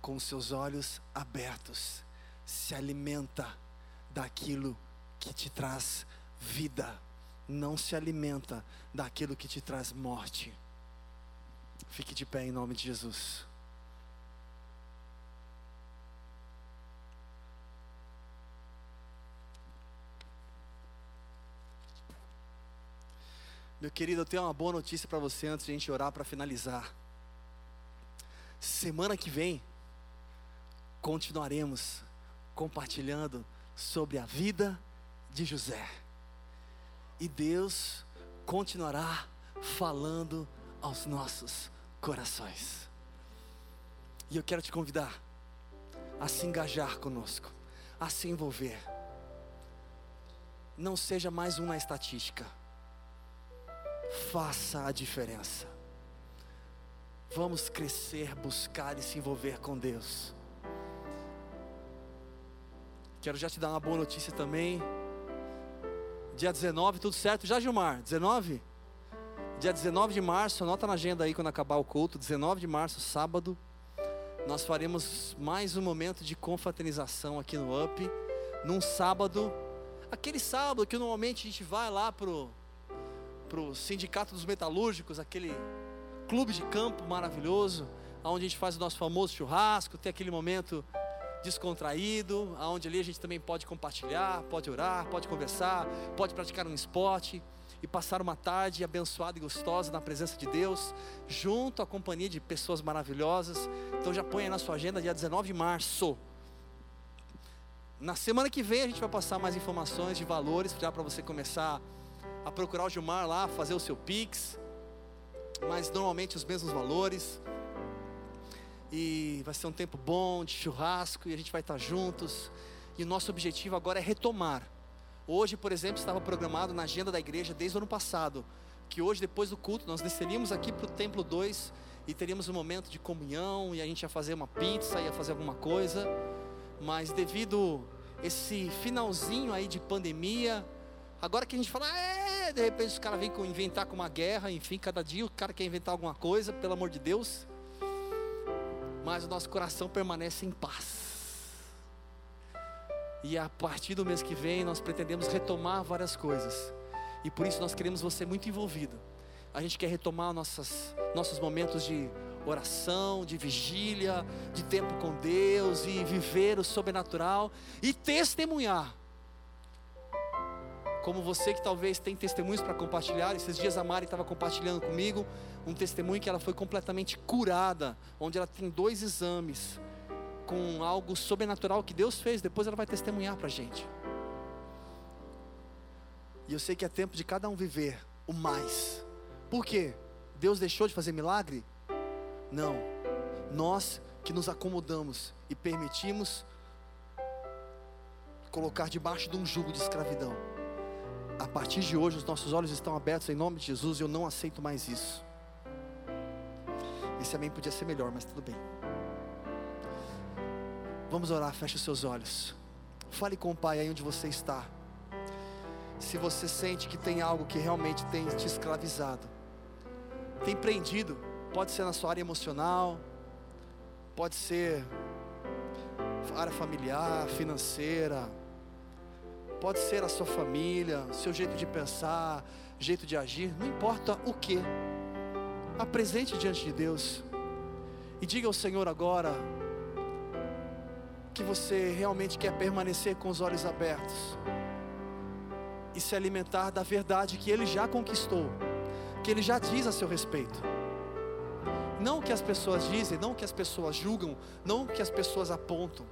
Speaker 1: com seus olhos abertos, se alimenta daquilo que te traz vida, não se alimenta daquilo que te traz morte. Fique de pé em nome de Jesus. Meu querido, eu tenho uma boa notícia para você antes de a gente orar para finalizar. Semana que vem, continuaremos compartilhando sobre a vida de José. E Deus continuará falando aos nossos corações. E eu quero te convidar a se engajar conosco, a se envolver. Não seja mais uma estatística faça a diferença. Vamos crescer, buscar e se envolver com Deus. Quero já te dar uma boa notícia também. Dia 19, tudo certo? Já, Gilmar? 19? Dia 19 de março, anota na agenda aí quando acabar o culto. 19 de março, sábado, nós faremos mais um momento de confraternização aqui no UP. Num sábado, aquele sábado que normalmente a gente vai lá pro para o Sindicato dos Metalúrgicos, aquele clube de campo maravilhoso, onde a gente faz o nosso famoso churrasco, tem aquele momento descontraído, onde ali a gente também pode compartilhar, pode orar, pode conversar, pode praticar um esporte e passar uma tarde abençoada e gostosa na presença de Deus, junto à companhia de pessoas maravilhosas. Então já põe aí na sua agenda, dia 19 de março. Na semana que vem a gente vai passar mais informações de valores já para você começar a a procurar o Gilmar lá, fazer o seu Pix, mas normalmente os mesmos valores. E vai ser um tempo bom de churrasco e a gente vai estar juntos. E o nosso objetivo agora é retomar. Hoje, por exemplo, estava programado na agenda da igreja desde o ano passado, que hoje, depois do culto, nós desceríamos aqui para o Templo 2 e teríamos um momento de comunhão e a gente ia fazer uma pizza, ia fazer alguma coisa. Mas devido esse finalzinho aí de pandemia, Agora que a gente fala, é, de repente os caras vêm inventar com uma guerra, enfim, cada dia o cara quer inventar alguma coisa, pelo amor de Deus. Mas o nosso coração permanece em paz. E a partir do mês que vem nós pretendemos retomar várias coisas. E por isso nós queremos você muito envolvido. A gente quer retomar nossas, nossos momentos de oração, de vigília, de tempo com Deus e viver o sobrenatural e testemunhar como você que talvez tem testemunhos para compartilhar. Esses dias a Mari estava compartilhando comigo um testemunho que ela foi completamente curada, onde ela tem dois exames com algo sobrenatural que Deus fez. Depois ela vai testemunhar para a gente. E eu sei que é tempo de cada um viver o mais. Por quê? Deus deixou de fazer milagre? Não. Nós que nos acomodamos e permitimos colocar debaixo de um jugo de escravidão a partir de hoje os nossos olhos estão abertos em nome de Jesus e eu não aceito mais isso. Esse amém podia ser melhor, mas tudo bem. Vamos orar, feche os seus olhos. Fale com o Pai aí onde você está. Se você sente que tem algo que realmente tem te escravizado, tem prendido, pode ser na sua área emocional, pode ser área familiar, financeira, pode ser a sua família, seu jeito de pensar, jeito de agir, não importa o que, apresente diante de Deus e diga ao Senhor agora que você realmente quer permanecer com os olhos abertos e se alimentar da verdade que Ele já conquistou, que Ele já diz a seu respeito. Não o que as pessoas dizem, não o que as pessoas julgam, não o que as pessoas apontam.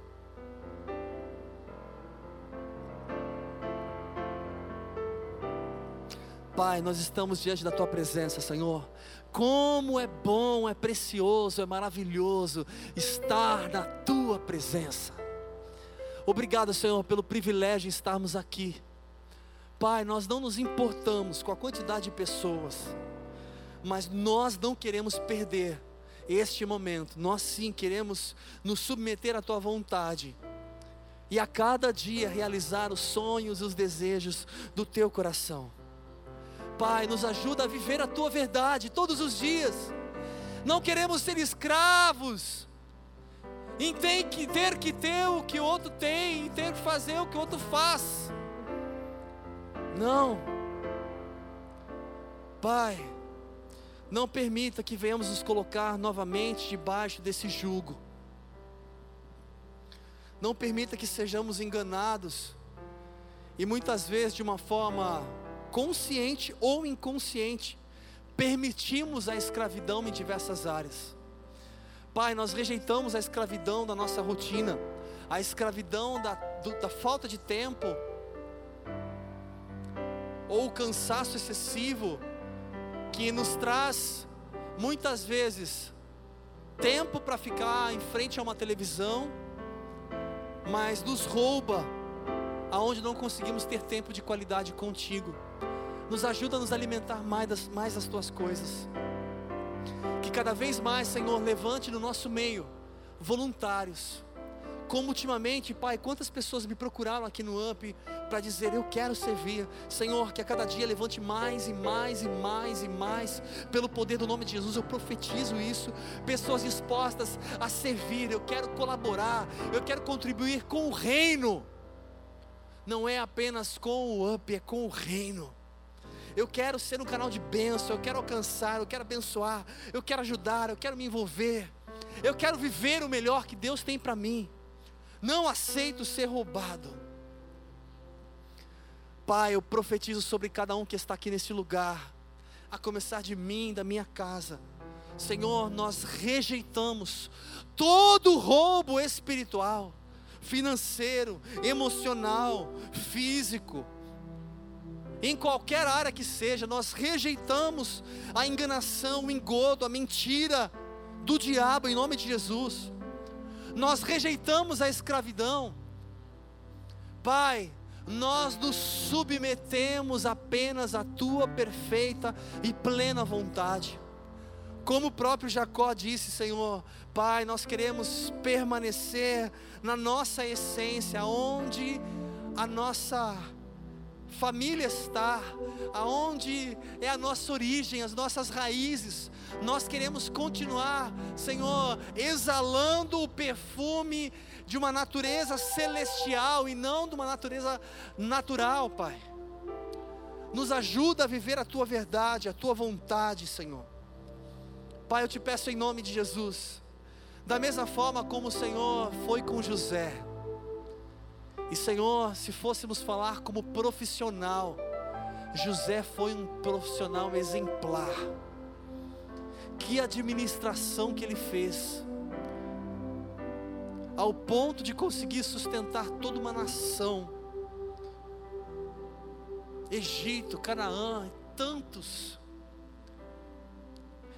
Speaker 1: Pai, nós estamos diante da Tua presença, Senhor. Como é bom, é precioso, é maravilhoso estar na Tua presença. Obrigado, Senhor, pelo privilégio de estarmos aqui. Pai, nós não nos importamos com a quantidade de pessoas, mas nós não queremos perder este momento. Nós sim queremos nos submeter à tua vontade e a cada dia realizar os sonhos e os desejos do teu coração. Pai, nos ajuda a viver a tua verdade todos os dias. Não queremos ser escravos em ter que ter, que ter o que o outro tem, em ter que fazer o que o outro faz. Não. Pai, não permita que venhamos nos colocar novamente debaixo desse jugo. Não permita que sejamos enganados e muitas vezes de uma forma consciente ou inconsciente permitimos a escravidão em diversas áreas. Pai, nós rejeitamos a escravidão da nossa rotina, a escravidão da, do, da falta de tempo, ou o cansaço excessivo, que nos traz, muitas vezes, tempo para ficar em frente a uma televisão, mas nos rouba, aonde não conseguimos ter tempo de qualidade contigo. Nos ajuda a nos alimentar mais das, mais das tuas coisas. Que cada vez mais, Senhor, levante no nosso meio voluntários. Como ultimamente, Pai, quantas pessoas me procuraram aqui no AMP para dizer: Eu quero servir. Senhor, que a cada dia levante mais e mais e mais e mais, pelo poder do nome de Jesus, eu profetizo isso. Pessoas dispostas a servir, eu quero colaborar, eu quero contribuir com o reino. Não é apenas com o UP, é com o reino. Eu quero ser um canal de bênção, eu quero alcançar, eu quero abençoar, eu quero ajudar, eu quero me envolver. Eu quero viver o melhor que Deus tem para mim. Não aceito ser roubado. Pai, eu profetizo sobre cada um que está aqui nesse lugar, a começar de mim, da minha casa. Senhor, nós rejeitamos todo roubo espiritual, financeiro, emocional, físico em qualquer área que seja, nós rejeitamos a enganação, o engodo, a mentira do diabo em nome de Jesus. Nós rejeitamos a escravidão. Pai, nós nos submetemos apenas à tua perfeita e plena vontade. Como o próprio Jacó disse, Senhor, Pai, nós queremos permanecer na nossa essência, onde a nossa família está, aonde é a nossa origem, as nossas raízes. Nós queremos continuar, Senhor, exalando o perfume de uma natureza celestial e não de uma natureza natural, Pai. Nos ajuda a viver a tua verdade, a tua vontade, Senhor. Pai, eu te peço em nome de Jesus, da mesma forma como o Senhor foi com José e Senhor, se fôssemos falar como profissional, José foi um profissional exemplar. Que administração que ele fez, ao ponto de conseguir sustentar toda uma nação. Egito, Canaã, tantos.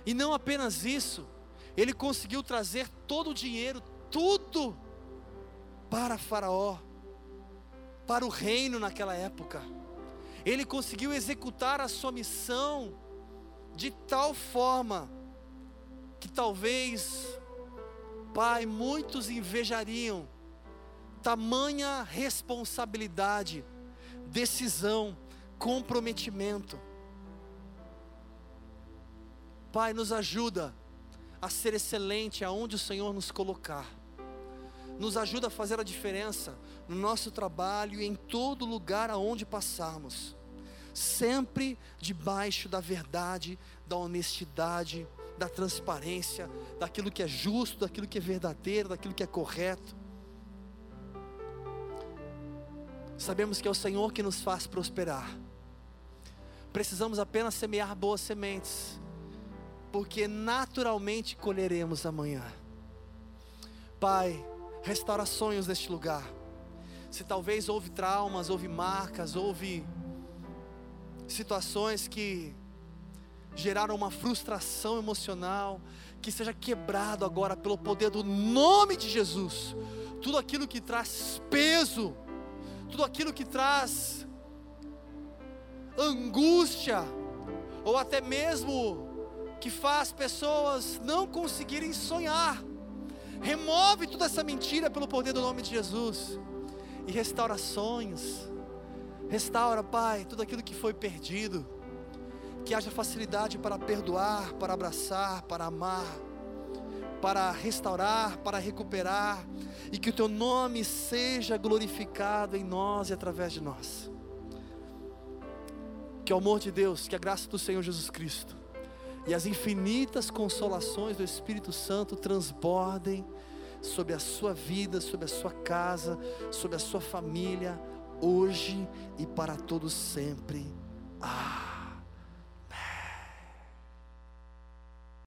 Speaker 1: E não apenas isso, ele conseguiu trazer todo o dinheiro, tudo, para Faraó para o reino naquela época. Ele conseguiu executar a sua missão de tal forma que talvez, Pai, muitos invejariam tamanha responsabilidade, decisão, comprometimento. Pai, nos ajuda a ser excelente aonde o Senhor nos colocar. Nos ajuda a fazer a diferença no nosso trabalho e em todo lugar aonde passarmos, sempre debaixo da verdade, da honestidade, da transparência, daquilo que é justo, daquilo que é verdadeiro, daquilo que é correto. Sabemos que é o Senhor que nos faz prosperar. Precisamos apenas semear boas sementes, porque naturalmente colheremos amanhã. Pai, restaura sonhos neste lugar. Se talvez houve traumas, houve marcas, houve situações que geraram uma frustração emocional, que seja quebrado agora pelo poder do nome de Jesus. Tudo aquilo que traz peso, tudo aquilo que traz angústia, ou até mesmo que faz pessoas não conseguirem sonhar. Remove toda essa mentira pelo poder do nome de Jesus e restaura sonhos. Restaura, Pai, tudo aquilo que foi perdido. Que haja facilidade para perdoar, para abraçar, para amar, para restaurar, para recuperar e que o teu nome seja glorificado em nós e através de nós. Que o amor de Deus, que a graça do Senhor Jesus Cristo e as infinitas consolações do Espírito Santo transbordem sobre a sua vida, sobre a sua casa, sobre a sua família, hoje e para todos sempre. Ah.